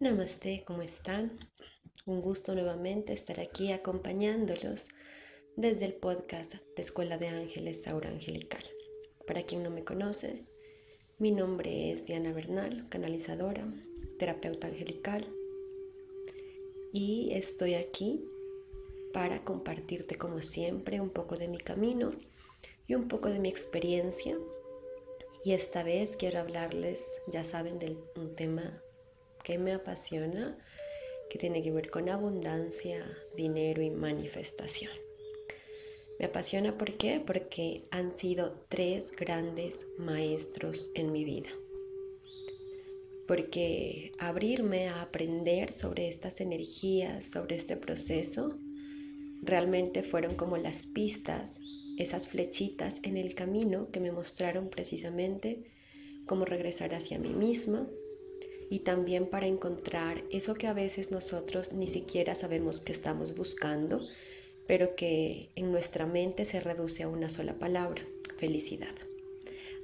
Namaste, ¿cómo están? Un gusto nuevamente estar aquí acompañándolos desde el podcast de Escuela de Ángeles Aura Angelical. Para quien no me conoce, mi nombre es Diana Bernal, canalizadora, terapeuta angelical, y estoy aquí para compartirte como siempre un poco de mi camino y un poco de mi experiencia. Y esta vez quiero hablarles, ya saben, de un tema que me apasiona, que tiene que ver con abundancia, dinero y manifestación. Me apasiona ¿por qué? Porque han sido tres grandes maestros en mi vida. Porque abrirme a aprender sobre estas energías, sobre este proceso, realmente fueron como las pistas, esas flechitas en el camino que me mostraron precisamente cómo regresar hacia mí misma, y también para encontrar eso que a veces nosotros ni siquiera sabemos que estamos buscando, pero que en nuestra mente se reduce a una sola palabra, felicidad.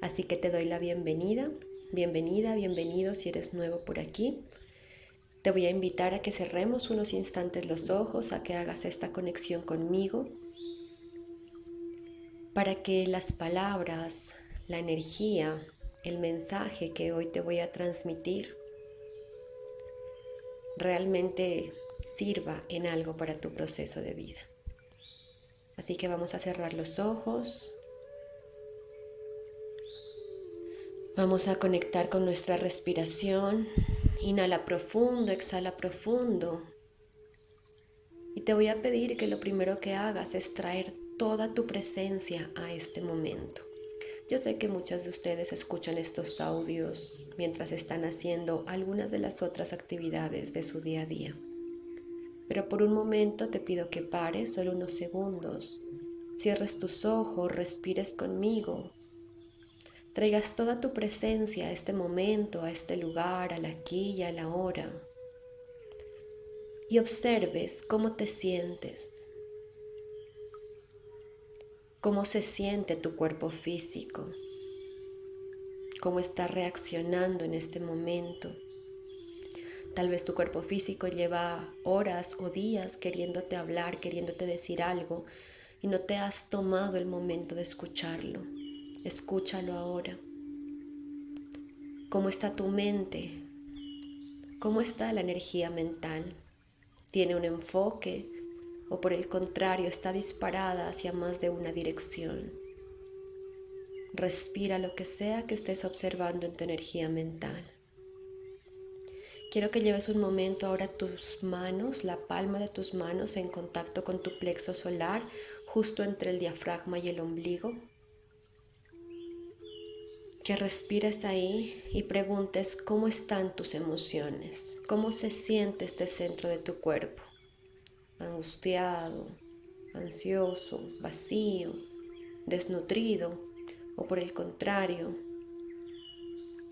Así que te doy la bienvenida, bienvenida, bienvenido si eres nuevo por aquí. Te voy a invitar a que cerremos unos instantes los ojos, a que hagas esta conexión conmigo, para que las palabras, la energía, el mensaje que hoy te voy a transmitir realmente sirva en algo para tu proceso de vida. Así que vamos a cerrar los ojos. Vamos a conectar con nuestra respiración. Inhala profundo, exhala profundo. Y te voy a pedir que lo primero que hagas es traer toda tu presencia a este momento. Yo sé que muchos de ustedes escuchan estos audios mientras están haciendo algunas de las otras actividades de su día a día. Pero por un momento te pido que pares solo unos segundos, cierres tus ojos, respires conmigo, traigas toda tu presencia a este momento, a este lugar, al aquí y a la hora, y observes cómo te sientes cómo se siente tu cuerpo físico, cómo está reaccionando en este momento. Tal vez tu cuerpo físico lleva horas o días queriéndote hablar, queriéndote decir algo y no te has tomado el momento de escucharlo. Escúchalo ahora. ¿Cómo está tu mente? ¿Cómo está la energía mental? ¿Tiene un enfoque? O por el contrario está disparada hacia más de una dirección. Respira lo que sea que estés observando en tu energía mental. Quiero que lleves un momento ahora tus manos, la palma de tus manos en contacto con tu plexo solar, justo entre el diafragma y el ombligo. Que respires ahí y preguntes cómo están tus emociones, cómo se siente este centro de tu cuerpo angustiado, ansioso, vacío, desnutrido o por el contrario,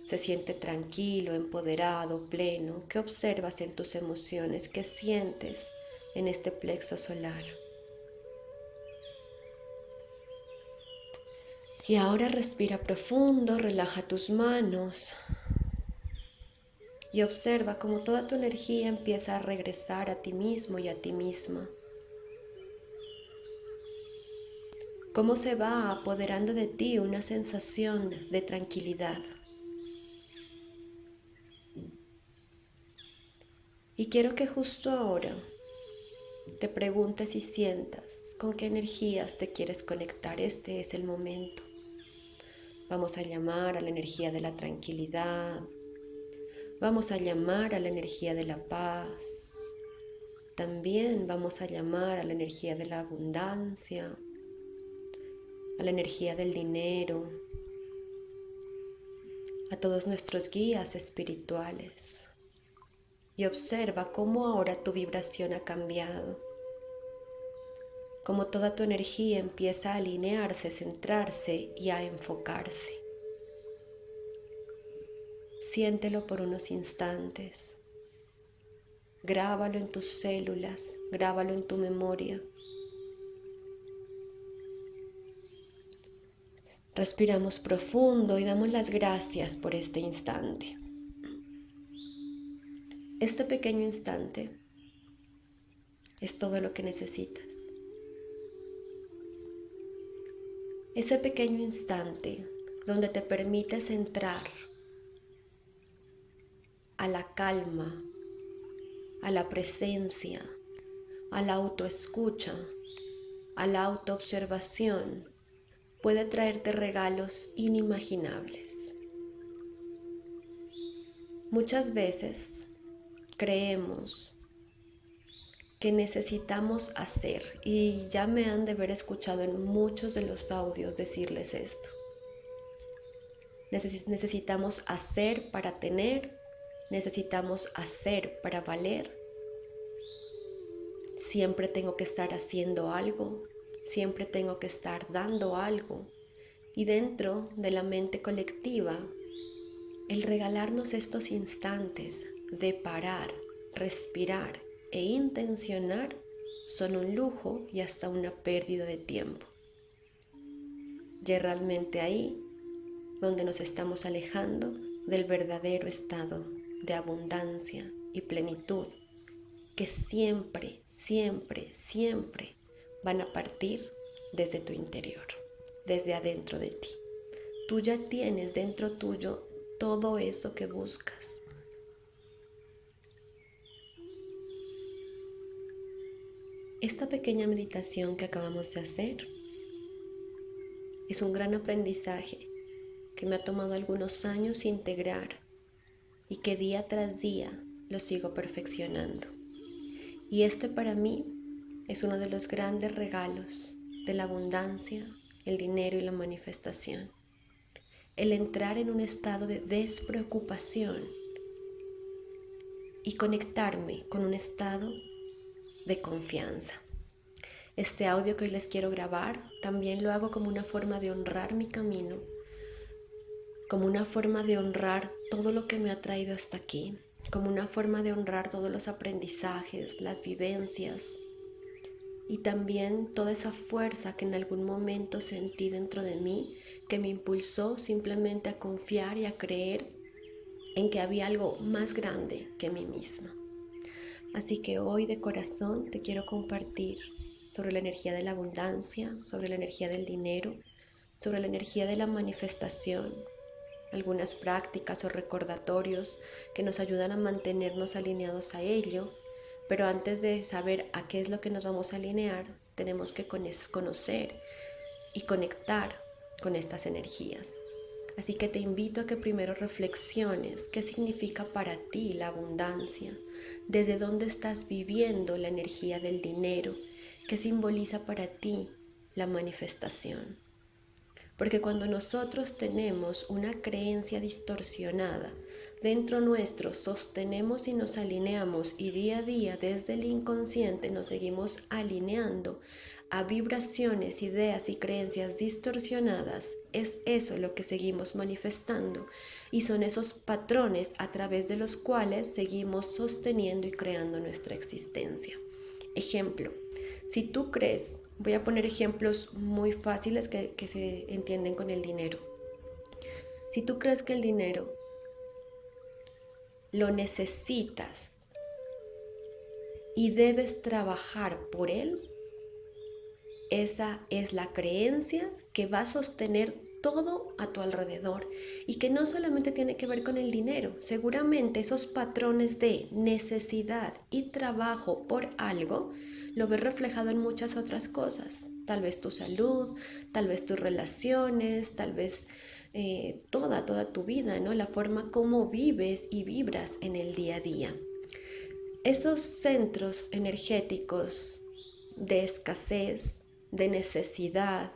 se siente tranquilo, empoderado, pleno. ¿Qué observas en tus emociones? ¿Qué sientes en este plexo solar? Y ahora respira profundo, relaja tus manos, y observa cómo toda tu energía empieza a regresar a ti mismo y a ti misma. Cómo se va apoderando de ti una sensación de tranquilidad. Y quiero que justo ahora te preguntes y sientas con qué energías te quieres conectar. Este es el momento. Vamos a llamar a la energía de la tranquilidad, Vamos a llamar a la energía de la paz. También vamos a llamar a la energía de la abundancia, a la energía del dinero, a todos nuestros guías espirituales. Y observa cómo ahora tu vibración ha cambiado, cómo toda tu energía empieza a alinearse, centrarse y a enfocarse. Siéntelo por unos instantes. Grábalo en tus células, grábalo en tu memoria. Respiramos profundo y damos las gracias por este instante. Este pequeño instante es todo lo que necesitas. Ese pequeño instante donde te permites entrar a la calma, a la presencia, a la autoescucha, a la autoobservación, puede traerte regalos inimaginables. Muchas veces creemos que necesitamos hacer y ya me han de haber escuchado en muchos de los audios decirles esto. necesitamos hacer para tener, necesitamos hacer para valer. Siempre tengo que estar haciendo algo, siempre tengo que estar dando algo. Y dentro de la mente colectiva, el regalarnos estos instantes de parar, respirar e intencionar son un lujo y hasta una pérdida de tiempo. Y realmente ahí donde nos estamos alejando del verdadero estado de abundancia y plenitud que siempre, siempre, siempre van a partir desde tu interior, desde adentro de ti. Tú ya tienes dentro tuyo todo eso que buscas. Esta pequeña meditación que acabamos de hacer es un gran aprendizaje que me ha tomado algunos años integrar y que día tras día lo sigo perfeccionando. Y este para mí es uno de los grandes regalos de la abundancia, el dinero y la manifestación. El entrar en un estado de despreocupación y conectarme con un estado de confianza. Este audio que hoy les quiero grabar también lo hago como una forma de honrar mi camino, como una forma de honrar todo lo que me ha traído hasta aquí, como una forma de honrar todos los aprendizajes, las vivencias y también toda esa fuerza que en algún momento sentí dentro de mí que me impulsó simplemente a confiar y a creer en que había algo más grande que mí misma. Así que hoy de corazón te quiero compartir sobre la energía de la abundancia, sobre la energía del dinero, sobre la energía de la manifestación, algunas prácticas o recordatorios que nos ayudan a mantenernos alineados a ello, pero antes de saber a qué es lo que nos vamos a alinear, tenemos que conocer y conectar con estas energías. Así que te invito a que primero reflexiones qué significa para ti la abundancia, desde dónde estás viviendo la energía del dinero, qué simboliza para ti la manifestación. Porque cuando nosotros tenemos una creencia distorsionada dentro nuestro, sostenemos y nos alineamos y día a día desde el inconsciente nos seguimos alineando a vibraciones, ideas y creencias distorsionadas, es eso lo que seguimos manifestando y son esos patrones a través de los cuales seguimos sosteniendo y creando nuestra existencia. Ejemplo, si tú crees, voy a poner ejemplos muy fáciles que, se entienden con el dinero. Si tú crees que el dinero lo necesitas y debes trabajar por él, esa es la creencia que va a sostener todo a tu alrededor y que no solamente tiene que ver con el dinero, seguramente esos patrones de necesidad y trabajo por algo lo ves reflejado en muchas otras cosas, tal vez tu salud, tal vez tus relaciones, tal vez eh, toda, toda tu vida, ¿no? La forma como vives y vibras en el día a día. Esos centros energéticos de escasez, de necesidad,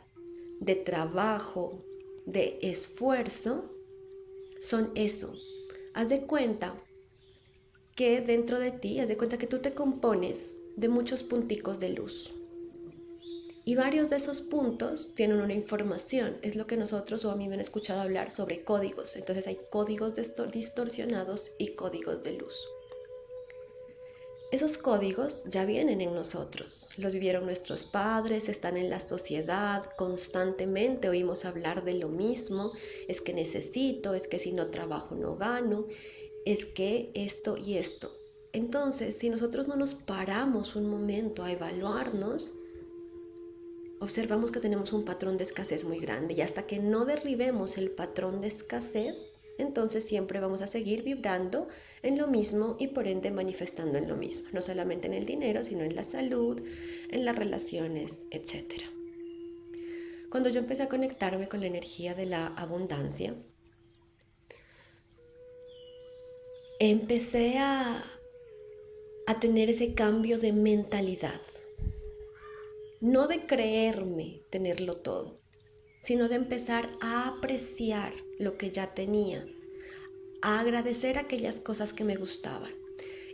de trabajo, de esfuerzo, son eso. Haz de cuenta que dentro de ti, haz de cuenta que tú te compones de muchos punticos de luz. Y varios de esos puntos tienen una información, es lo que nosotros o a mí me han escuchado hablar sobre códigos. Entonces hay códigos distorsionados y códigos de luz. Esos códigos ya vienen en nosotros, los vivieron nuestros padres, están en la sociedad, constantemente oímos hablar de lo mismo, es que necesito, es que si no trabajo no gano, es que esto y esto. Entonces, si nosotros no nos paramos un momento a evaluarnos, observamos que tenemos un patrón de escasez muy grande y hasta que no derribemos el patrón de escasez, entonces siempre vamos a seguir vibrando en lo mismo y por ende manifestando en lo mismo, no solamente en el dinero, sino en la salud, en las relaciones, etc. Cuando yo empecé a conectarme con la energía de la abundancia, empecé a, a tener ese cambio de mentalidad, no de creerme tenerlo todo, sino de empezar a apreciar lo que ya tenía, a agradecer aquellas cosas que me gustaban.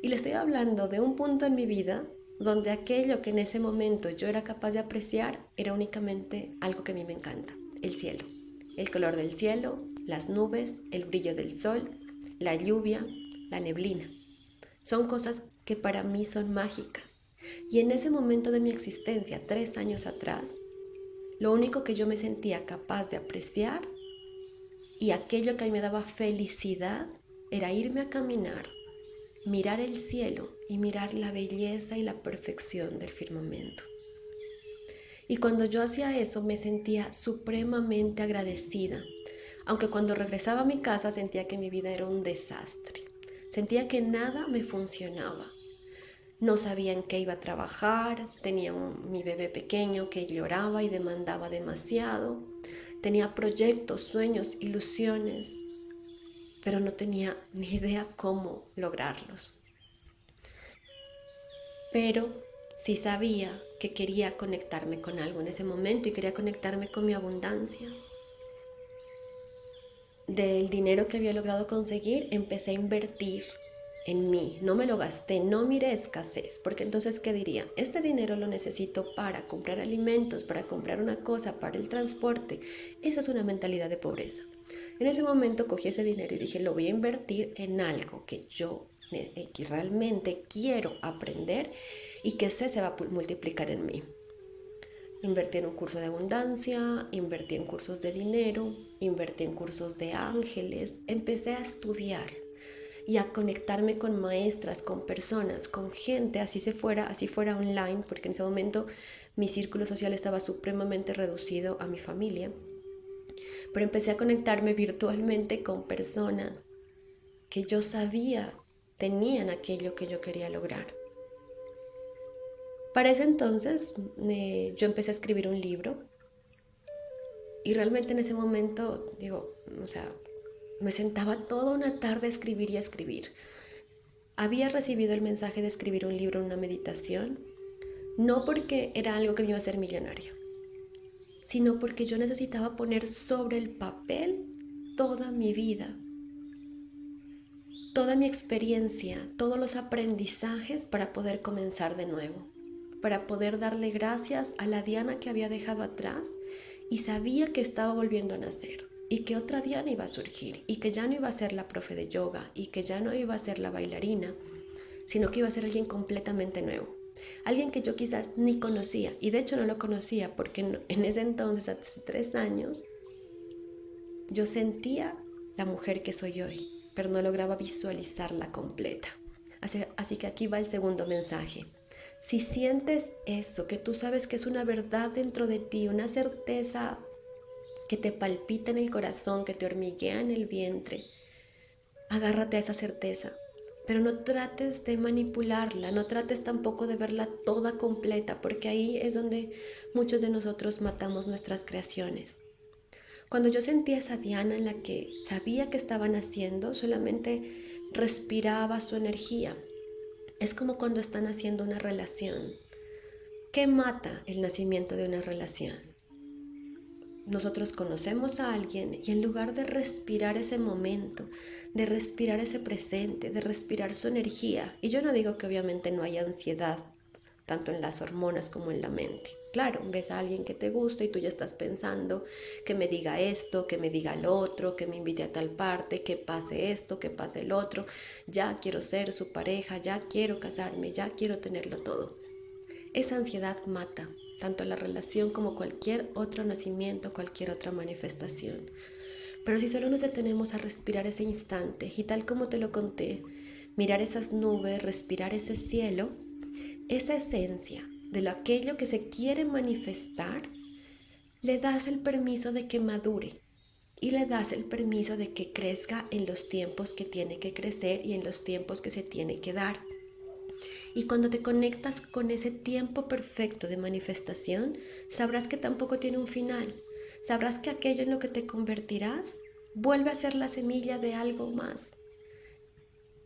Y le estoy hablando de un punto en mi vida donde aquello que en ese momento yo era capaz de apreciar era únicamente algo que a mí me encanta, el cielo. El color del cielo, las nubes, el brillo del sol, la lluvia, la neblina. Son cosas que para mí son mágicas. Y en ese momento de mi existencia, tres años atrás, lo único que yo me sentía capaz de apreciar y aquello que a mí me daba felicidad era irme a caminar, mirar el cielo y mirar la belleza y la perfección del firmamento. Y cuando yo hacía eso me sentía supremamente agradecida, aunque cuando regresaba a mi casa sentía que mi vida era un desastre. Sentía que nada me funcionaba. No sabía en qué iba a trabajar, tenía mi bebé pequeño que lloraba y demandaba demasiado, tenía proyectos, sueños, ilusiones, pero no tenía ni idea cómo lograrlos. Pero sí sabía que quería conectarme con algo en ese momento y quería conectarme con mi abundancia. Del dinero que había logrado conseguir, empecé a invertir en mí, no me lo gasté, no miré escasez, porque entonces, ¿qué diría? Este dinero lo necesito para comprar alimentos, para comprar una cosa, para el transporte. Esa es una mentalidad de pobreza. En ese momento cogí ese dinero y dije, lo voy a invertir en algo que yo eh, que realmente quiero aprender y que sé se va a multiplicar en mí. Invertí en un curso de abundancia, invertí en cursos de dinero, invertí en cursos de ángeles, empecé a estudiar y a conectarme con maestras, con personas, con gente, así se fuera, así fuera online, porque en ese momento mi círculo social estaba supremamente reducido a mi familia. Pero empecé a conectarme virtualmente con personas que yo sabía tenían aquello que yo quería lograr. Para ese entonces eh, yo empecé a escribir un libro y realmente en ese momento, digo, o sea, me sentaba toda una tarde a escribir y a escribir. Había recibido el mensaje de escribir un libro, una meditación, no porque era algo que me iba a hacer millonario, sino porque yo necesitaba poner sobre el papel toda mi vida, toda mi experiencia, todos los aprendizajes para poder comenzar de nuevo, para poder darle gracias a la Diana que había dejado atrás y sabía que estaba volviendo a nacer y que otra Diana iba a surgir y que ya no iba a ser la profe de yoga y que ya no iba a ser la bailarina, sino que iba a ser alguien completamente nuevo. Alguien que yo quizás ni conocía y de hecho no lo conocía porque en ese entonces, hace tres años, yo sentía la mujer que soy hoy, pero no lograba visualizarla completa. Así, así que aquí va el segundo mensaje. Si sientes eso, que tú sabes que es una verdad dentro de ti, una certeza que te palpita en el corazón, que te hormiguea en el vientre. Agárrate a esa certeza, pero no trates de manipularla, no trates tampoco de verla toda completa, porque ahí es donde muchos de nosotros matamos nuestras creaciones. Cuando yo sentía esa Diana en la que sabía que estaba naciendo, solamente respiraba su energía. Es como cuando están haciendo una relación. ¿Qué mata el nacimiento de una relación? Nosotros conocemos a alguien y en lugar de respirar ese momento, de respirar ese presente, de respirar su energía, y yo no digo que obviamente no haya ansiedad, tanto en las hormonas como en la mente. Claro, ves a alguien que te gusta y tú ya estás pensando que me diga esto, que me diga lo otro, que me invite a tal parte, que pase esto, que pase el otro, ya quiero ser su pareja, ya quiero casarme, ya quiero tenerlo todo. Esa ansiedad mata, tanto la relación como cualquier otro nacimiento, cualquier otra manifestación. Pero si solo nos detenemos a respirar ese instante y tal como te lo conté, mirar esas nubes, respirar ese cielo, esa esencia de lo aquello que se quiere manifestar, le das el permiso de que madure y le das el permiso de que crezca en los tiempos que tiene que crecer y en los tiempos que se tiene que dar. Y cuando te conectas con ese tiempo perfecto de manifestación, sabrás que tampoco tiene un final. Sabrás que aquello en lo que te convertirás vuelve a ser la semilla de algo más.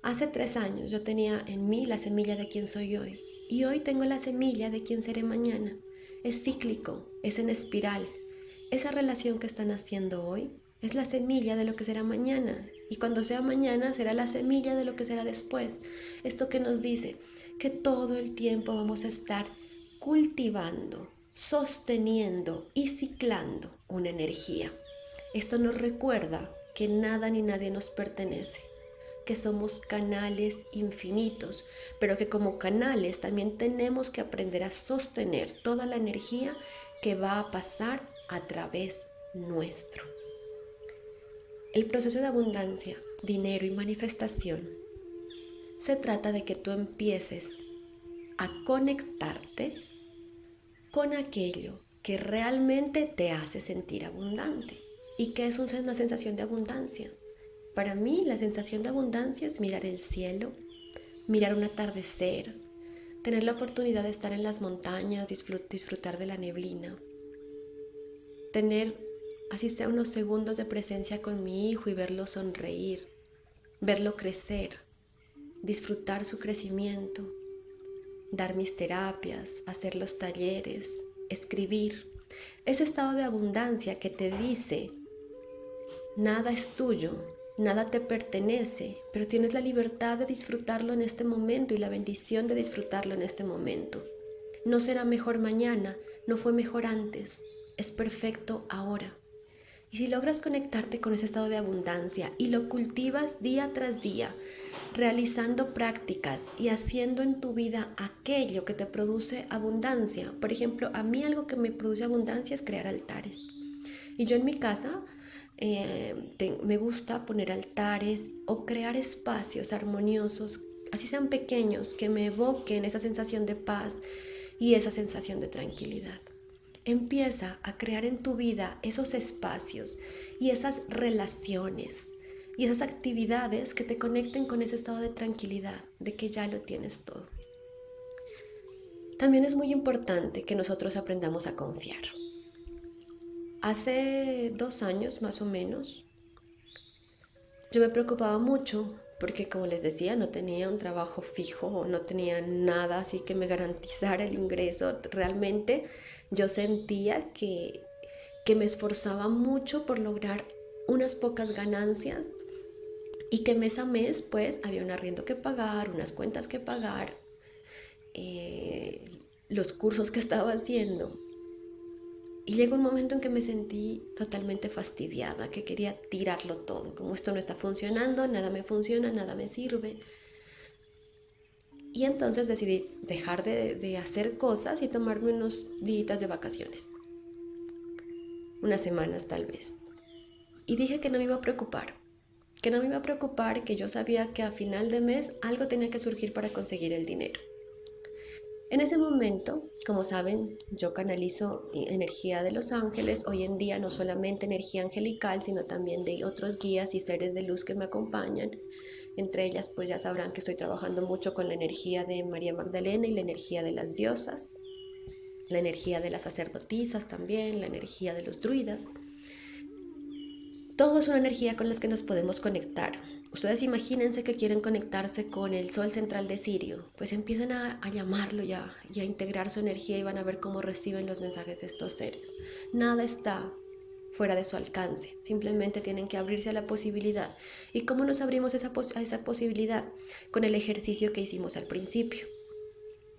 Hace tres años yo tenía en mí la semilla de quien soy hoy y hoy tengo la semilla de quien seré mañana. Es cíclico, es en espiral. Esa relación que están haciendo hoy es la semilla de lo que será mañana y cuando sea mañana será la semilla de lo que será después. Esto que nos dice que todo el tiempo vamos a estar cultivando, sosteniendo y ciclando una energía. Esto nos recuerda que nada ni nadie nos pertenece, que somos canales infinitos, pero que como canales también tenemos que aprender a sostener toda la energía que va a pasar a través nuestro. El proceso de abundancia, dinero y manifestación se trata de que tú empieces a conectarte con aquello que realmente te hace sentir abundante. ¿Y qué es una sensación de abundancia? Para mí la sensación de abundancia es mirar el cielo, mirar un atardecer, tener la oportunidad de estar en las montañas, disfrutar de la neblina, tener así sea unos segundos de presencia con mi hijo y verlo sonreír, verlo crecer, disfrutar su crecimiento, dar mis terapias, hacer los talleres, escribir. Ese estado de abundancia que te dice, nada es tuyo, nada te pertenece, pero tienes la libertad de disfrutarlo en este momento y la bendición de disfrutarlo en este momento. No será mejor mañana, no fue mejor antes, es perfecto ahora. Y si logras conectarte con ese estado de abundancia y lo cultivas día tras día, realizando prácticas y haciendo en tu vida aquello que te produce abundancia. Por ejemplo, a mí algo que me produce abundancia es crear altares. Y yo en mi casa eh, me gusta poner altares o crear espacios armoniosos, así sean pequeños, que me evoquen esa sensación de paz y esa sensación de tranquilidad. Empieza a crear en tu vida esos espacios y esas relaciones y esas actividades que te conecten con ese estado de tranquilidad, de que ya lo tienes todo. También es muy importante que nosotros aprendamos a confiar. Hace dos años más o menos, yo me preocupaba mucho porque como les decía, no tenía un trabajo fijo, no tenía nada así que me garantizara el ingreso. Realmente yo sentía que, que me esforzaba mucho por lograr unas pocas ganancias y que mes a mes pues había un arriendo que pagar, unas cuentas que pagar, eh, los cursos que estaba haciendo. Y llegó un momento en que me sentí totalmente fastidiada, que quería tirarlo todo, como esto no está funcionando, nada me funciona, nada me sirve. Y entonces decidí dejar de, hacer cosas y tomarme unos días de vacaciones. Unas semanas tal vez. Y dije que no me iba a preocupar, que no me iba a preocupar, que yo sabía que a final de mes algo tenía que surgir para conseguir el dinero. En ese momento, como saben, yo canalizo energía de los ángeles, hoy en día no solamente energía angelical, sino también de otros guías y seres de luz que me acompañan. Entre ellas, pues ya sabrán que estoy trabajando mucho con la energía de María Magdalena y la energía de las diosas, la energía de las sacerdotisas también, la energía de los druidas. Todo es una energía con la que nos podemos conectar. Ustedes imagínense que quieren conectarse con el sol central de Sirio, pues empiezan a, llamarlo ya y a integrar su energía y van a ver cómo reciben los mensajes de estos seres. Nada está fuera de su alcance, simplemente tienen que abrirse a la posibilidad. ¿Y cómo nos abrimos esa a esa posibilidad? Con el ejercicio que hicimos al principio.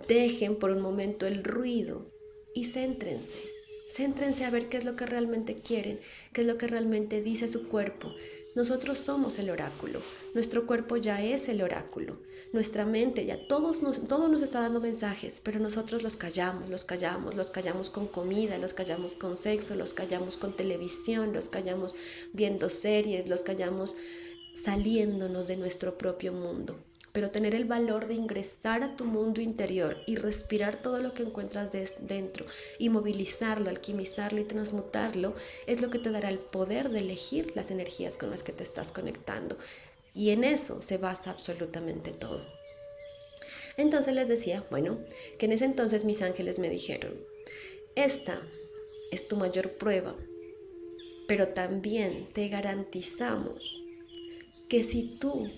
Dejen por un momento el ruido y céntrense. Céntrense a ver qué es lo que realmente quieren, qué es lo que realmente dice su cuerpo, nosotros somos el oráculo, nuestro cuerpo ya es el oráculo, nuestra mente ya todos nos, todo nos está dando mensajes, pero nosotros los callamos, los callamos, los callamos con comida, los callamos con sexo, los callamos con televisión, los callamos viendo series, los callamos saliéndonos de nuestro propio mundo. Pero tener el valor de ingresar a tu mundo interior y respirar todo lo que encuentras dentro y movilizarlo, alquimizarlo y transmutarlo es lo que te dará el poder de elegir las energías con las que te estás conectando. Y en eso se basa absolutamente todo. Entonces les decía, bueno, que en ese entonces mis ángeles me dijeron, esta es tu mayor prueba, pero también te garantizamos que si tú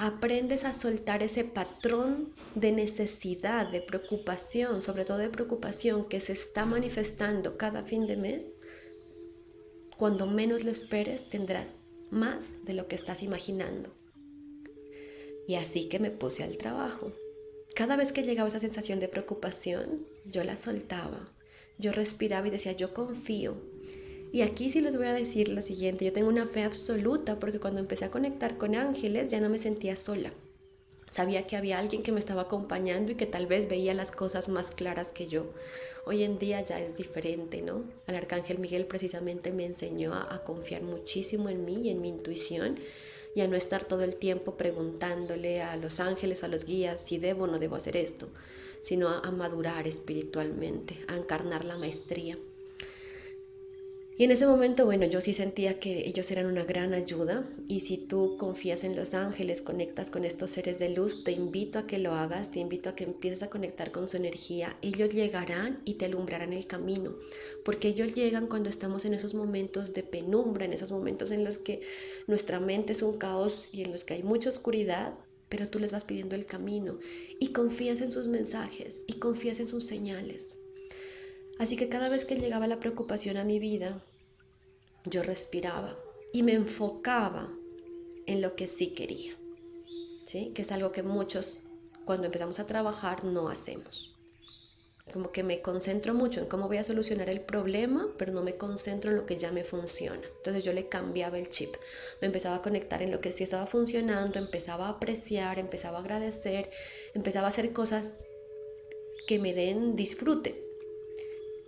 aprendes a soltar ese patrón de necesidad, de preocupación, sobre todo de preocupación que se está manifestando cada fin de mes, cuando menos lo esperes tendrás más de lo que estás imaginando. Y así que me puse al trabajo. Cada vez que llegaba esa sensación de preocupación, yo la soltaba. Yo respiraba y decía, yo confío, y aquí sí les voy a decir lo siguiente, yo tengo una fe absoluta porque cuando empecé a conectar con ángeles ya no me sentía sola. Sabía que había alguien que me estaba acompañando y que tal vez veía las cosas más claras que yo. Hoy en día ya es diferente, ¿no? El arcángel Miguel precisamente me enseñó a, confiar muchísimo en mí y en mi intuición y a no estar todo el tiempo preguntándole a los ángeles o a los guías si debo o no debo hacer esto, sino a madurar espiritualmente, a encarnar la maestría. Y en ese momento, bueno, yo sí sentía que ellos eran una gran ayuda y si tú confías en los ángeles, conectas con estos seres de luz, te invito a que lo hagas, te invito a que empieces a conectar con su energía. Ellos llegarán y te alumbrarán el camino, porque ellos llegan cuando estamos en esos momentos de penumbra, en esos momentos en los que nuestra mente es un caos y en los que hay mucha oscuridad, pero tú les vas pidiendo el camino y confías en sus mensajes y confías en sus señales. Así que cada vez que llegaba la preocupación a mi vida, yo respiraba y me enfocaba en lo que sí quería, ¿sí? Que es algo que muchos cuando empezamos a trabajar no hacemos. Como que me concentro mucho en cómo voy a solucionar el problema, pero no me concentro en lo que ya me funciona. Entonces yo le cambiaba el chip. Me empezaba a conectar en lo que sí estaba funcionando, empezaba a apreciar, empezaba a agradecer, empezaba a hacer cosas que me den disfrute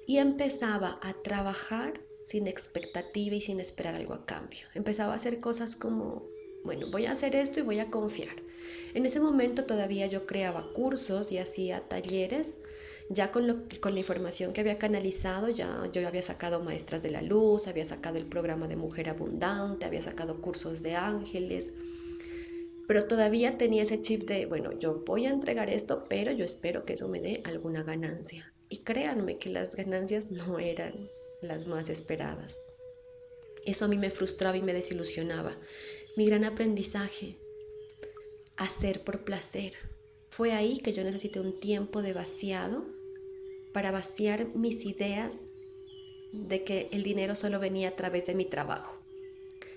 y empezaba a trabajar sin expectativa y sin esperar algo a cambio. Empezaba a hacer cosas como, bueno, voy a hacer esto y voy a confiar. En ese momento todavía yo creaba cursos y hacía talleres, ya con, con la información que había canalizado, ya yo había sacado maestras de la luz, había sacado el programa de mujer abundante, había sacado cursos de ángeles, pero todavía tenía ese chip de, bueno, yo voy a entregar esto, pero yo espero que eso me dé alguna ganancia. Y créanme que las ganancias no eran las más esperadas. Eso a mí me frustraba y me desilusionaba. Mi gran aprendizaje, hacer por placer. Fue ahí que yo necesité un tiempo de vaciado para vaciar mis ideas de que el dinero solo venía a través de mi trabajo.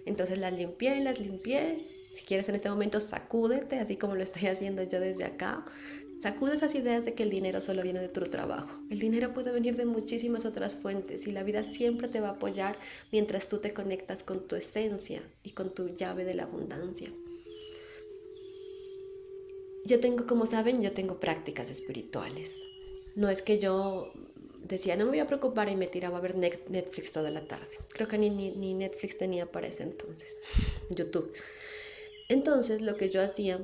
Entonces las limpié, las limpié. Si quieres en este momento sacúdete, así como lo estoy haciendo yo desde acá. Sacude esas ideas de que el dinero solo viene de tu trabajo. El dinero puede venir de muchísimas otras fuentes y la vida siempre te va a apoyar mientras tú te conectas con tu esencia y con tu llave de la abundancia. Yo tengo, como saben, yo tengo prácticas espirituales. No es que yo decía, no me voy a preocupar y me tiraba a ver Netflix toda la tarde. Creo que ni, ni Netflix tenía para ese entonces, YouTube. Entonces lo que yo hacía,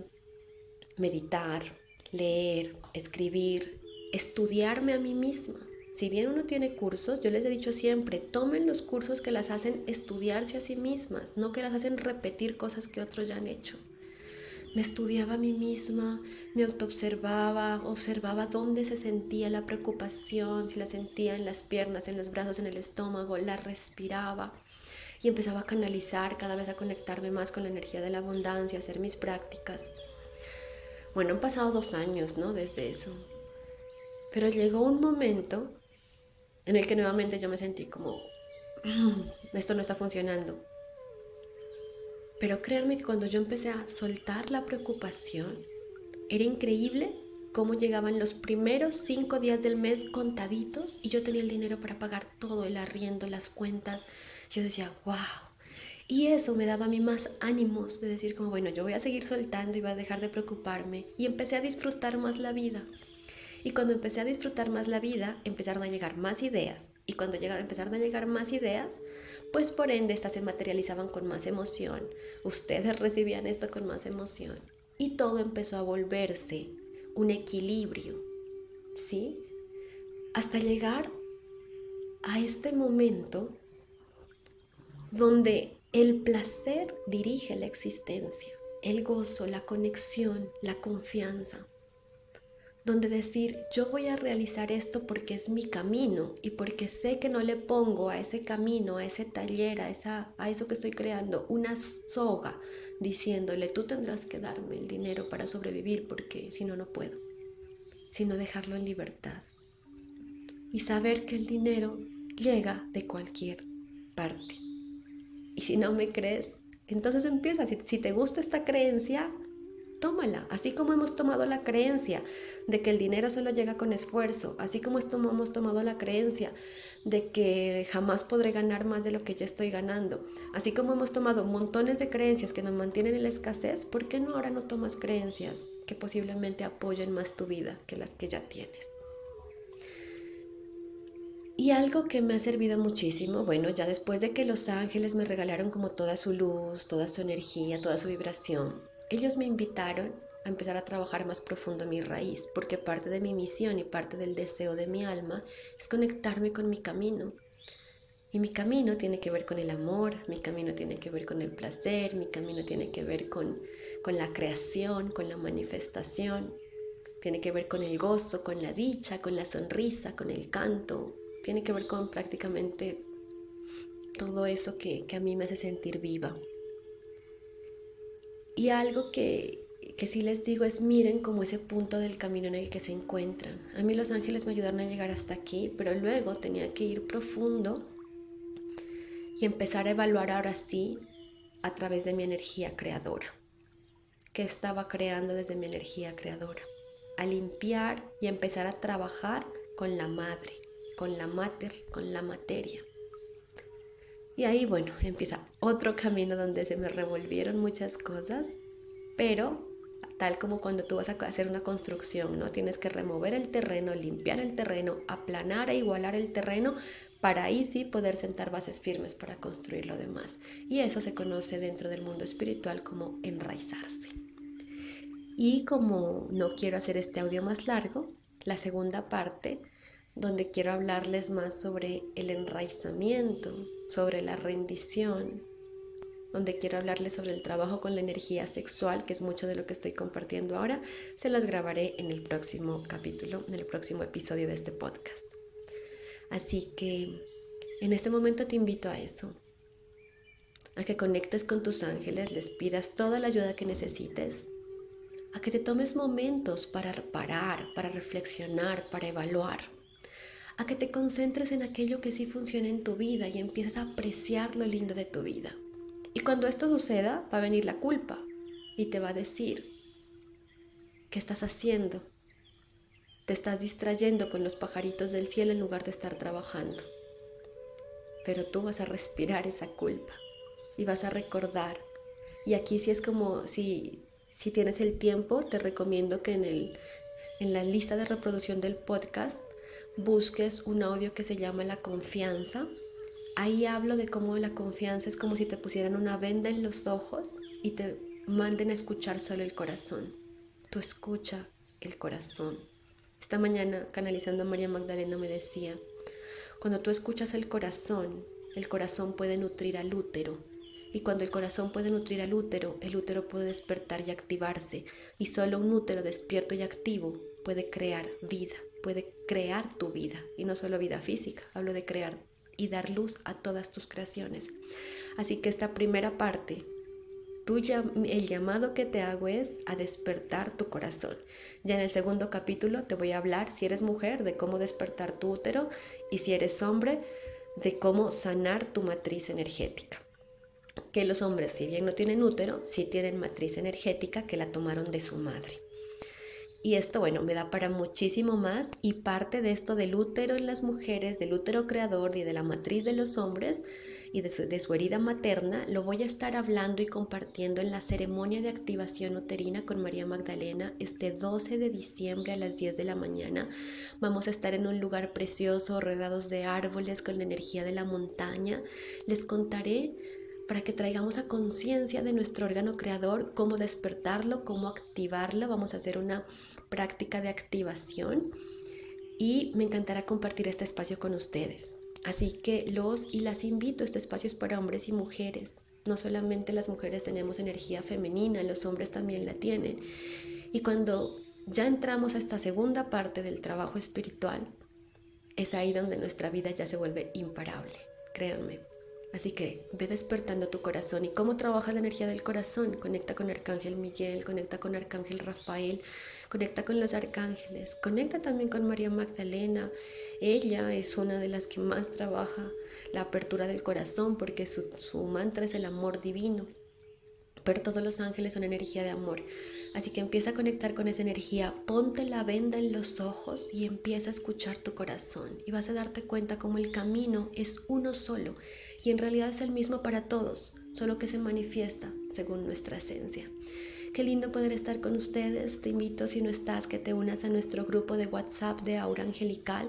meditar, leer, escribir, estudiarme a mí misma. Si bien uno tiene cursos, yo les he dicho siempre, tomen los cursos que las hacen estudiarse a sí mismas, no que las hacen repetir cosas que otros ya han hecho. Me estudiaba a mí misma, me autoobservaba, observaba dónde se sentía la preocupación, si la sentía en las piernas, en los brazos, en el estómago, la respiraba y empezaba a canalizar, cada vez a conectarme más con la energía de la abundancia, hacer mis prácticas. Bueno, han pasado dos años, ¿no? Desde eso. Pero llegó un momento en el que nuevamente yo me sentí como, esto no está funcionando. Pero créanme que cuando yo empecé a soltar la preocupación, era increíble cómo llegaban los primeros cinco días del mes contaditos y yo tenía el dinero para pagar todo, el arriendo, las cuentas. Yo decía, wow, y eso me daba a mí más ánimos de decir como, bueno, yo voy a seguir soltando y voy a dejar de preocuparme. Y empecé a disfrutar más la vida. Y cuando empecé a disfrutar más la vida, empezaron a llegar más ideas. Y cuando llegaron, empezaron a llegar más ideas, pues por ende estas se materializaban con más emoción. Ustedes recibían esto con más emoción. y todo empezó a volverse un equilibrio, ¿sí? Hasta llegar a este momento donde el placer dirige la existencia, el gozo, la conexión, la confianza donde decir, yo voy a realizar esto porque es mi camino y porque sé que no le pongo a ese camino, a ese taller, a, esa, eso que estoy creando, una soga diciéndole, tú tendrás que darme el dinero para sobrevivir porque si no, no puedo, sino dejarlo en libertad y saber que el dinero llega de cualquier parte. Y si no me crees, entonces empieza, si, te gusta esta creencia, tómala, así como hemos tomado la creencia de que el dinero solo llega con esfuerzo, así como hemos tomado la creencia de que jamás podré ganar más de lo que ya estoy ganando, así como hemos tomado montones de creencias que nos mantienen en la escasez, ¿por qué no ahora no tomas creencias que posiblemente apoyen más tu vida que las que ya tienes? Y algo que me ha servido muchísimo, bueno, ya después de que los ángeles me regalaron como toda su luz, toda su energía, toda su vibración, ellos me invitaron a empezar a trabajar más profundo mi raíz, porque parte de mi misión y parte del deseo de mi alma es conectarme con mi camino. Y mi camino tiene que ver con el amor, mi camino tiene que ver con el placer, mi camino tiene que ver con, con la creación, con la manifestación, tiene que ver con el gozo, con la dicha, con la sonrisa, con el canto, tiene que ver con prácticamente todo eso que, que a mí me hace sentir viva. Y algo que, que sí les digo es miren como ese punto del camino en el que se encuentran. A mí los ángeles me ayudaron a llegar hasta aquí, pero luego tenía que ir profundo y empezar a evaluar ahora sí a través de mi energía creadora. ¿Qué estaba creando desde mi energía creadora? A limpiar y empezar a trabajar con la madre, con la mater, con la materia. Y ahí, bueno, empieza otro camino donde se me revolvieron muchas cosas, pero tal como cuando tú vas a hacer una construcción, ¿no? Tienes que remover el terreno, limpiar el terreno, aplanar e igualar el terreno para ahí sí poder sentar bases firmes para construir lo demás. Y eso se conoce dentro del mundo espiritual como enraizarse. Y como no quiero hacer este audio más largo, la segunda parte donde quiero hablarles más sobre el enraizamiento, sobre la rendición, donde quiero hablarles sobre el trabajo con la energía sexual, que es mucho de lo que estoy compartiendo ahora, se las grabaré en el próximo capítulo, en el próximo episodio de este podcast. Así que en este momento te invito a eso, a que conectes con tus ángeles, les pidas toda la ayuda que necesites, a que te tomes momentos para parar, para reflexionar, para evaluar a que te concentres en aquello que sí funciona en tu vida y empieces a apreciar lo lindo de tu vida. Y cuando esto suceda, va a venir la culpa y te va a decir, ¿qué estás haciendo? Te estás distrayendo con los pajaritos del cielo en lugar de estar trabajando. Pero tú vas a respirar esa culpa y vas a recordar. Y aquí sí es como si, si tienes el tiempo, te recomiendo que en, el, en la lista de reproducción del podcast busques un audio que se llama La confianza. Ahí hablo de cómo la confianza es como si te pusieran una venda en los ojos y te manden a escuchar solo el corazón. Tú escucha el corazón. Esta mañana, canalizando a María Magdalena, me decía, cuando tú escuchas el corazón, el corazón puede nutrir al útero. Y cuando el corazón puede nutrir al útero, el útero puede despertar y activarse. Y solo un útero despierto y activo puede crear vida puede crear tu vida y no solo vida física, hablo de crear y dar luz a todas tus creaciones. Así que esta primera parte, el llamado que te hago es a despertar tu corazón. Ya en el segundo capítulo te voy a hablar, si eres mujer, de cómo despertar tu útero y si eres hombre, de cómo sanar tu matriz energética. Que los hombres, si bien no tienen útero, sí tienen matriz energética que la tomaron de su madre. Y esto, bueno, me da para muchísimo más y parte de esto del útero en las mujeres, del útero creador y de la matriz de los hombres y de su, herida materna, lo voy a estar hablando y compartiendo en la ceremonia de activación uterina con María Magdalena este 12 de diciembre a las 10 de la mañana. Vamos a estar en un lugar precioso, rodeados de árboles con la energía de la montaña. Les contaré para que traigamos a conciencia de nuestro órgano creador, cómo despertarlo, cómo activarlo. Vamos a hacer una práctica de activación y me encantará compartir este espacio con ustedes. Así que los y las invito, este espacio es para hombres y mujeres. No solamente las mujeres tenemos energía femenina, los hombres también la tienen. Y cuando ya entramos a esta segunda parte del trabajo espiritual, es ahí donde nuestra vida ya se vuelve imparable, créanme. Así que ve despertando tu corazón. ¿Y cómo trabaja la energía del corazón? Conecta con Arcángel Miguel, conecta con Arcángel Rafael, conecta con los arcángeles, conecta también con María Magdalena. Ella es una de las que más trabaja la apertura del corazón porque su, su mantra es el amor divino. Pero todos los ángeles son energía de amor. Así que empieza a conectar con esa energía, ponte la venda en los ojos y empieza a escuchar tu corazón. Y vas a darte cuenta como el camino es uno solo y en realidad es el mismo para todos, solo que se manifiesta según nuestra esencia. Qué lindo poder estar con ustedes. Te invito, si no estás, que te unas a nuestro grupo de WhatsApp de Aura Angelical.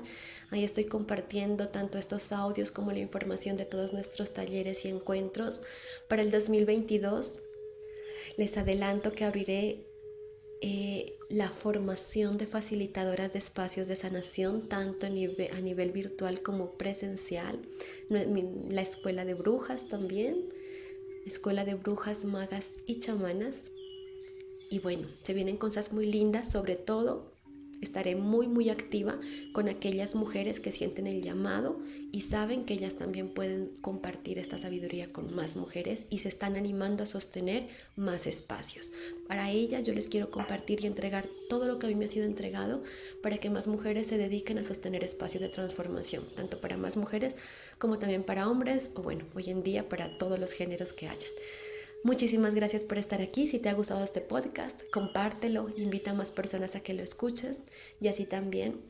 Ahí estoy compartiendo tanto estos audios como la información de todos nuestros talleres y encuentros. Para el 2022 les adelanto que abriré eh, la formación de facilitadoras de espacios de sanación, tanto a nivel, a nivel virtual como presencial. La escuela de brujas también, escuela de brujas, magas y chamanas. Y bueno, se vienen cosas muy lindas, sobre todo Estaré muy muy activa con aquellas mujeres que sienten el llamado y saben que ellas también pueden compartir esta sabiduría con más mujeres y se están animando a sostener más espacios. Para ellas yo les quiero compartir y entregar todo lo que a mí me ha sido entregado para que más mujeres se dediquen a sostener espacios de transformación, tanto para más mujeres como también para hombres o bueno, hoy en día para todos los géneros que hayan. Muchísimas gracias por estar aquí. Si te ha gustado este podcast, compártelo, invita a más personas a que lo escuches y así también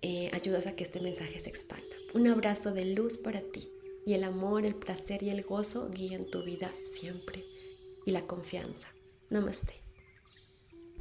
eh, ayudas a que este mensaje se expanda. Un abrazo de luz para ti y el amor, el placer y el gozo guíen tu vida siempre y la confianza. Namaste.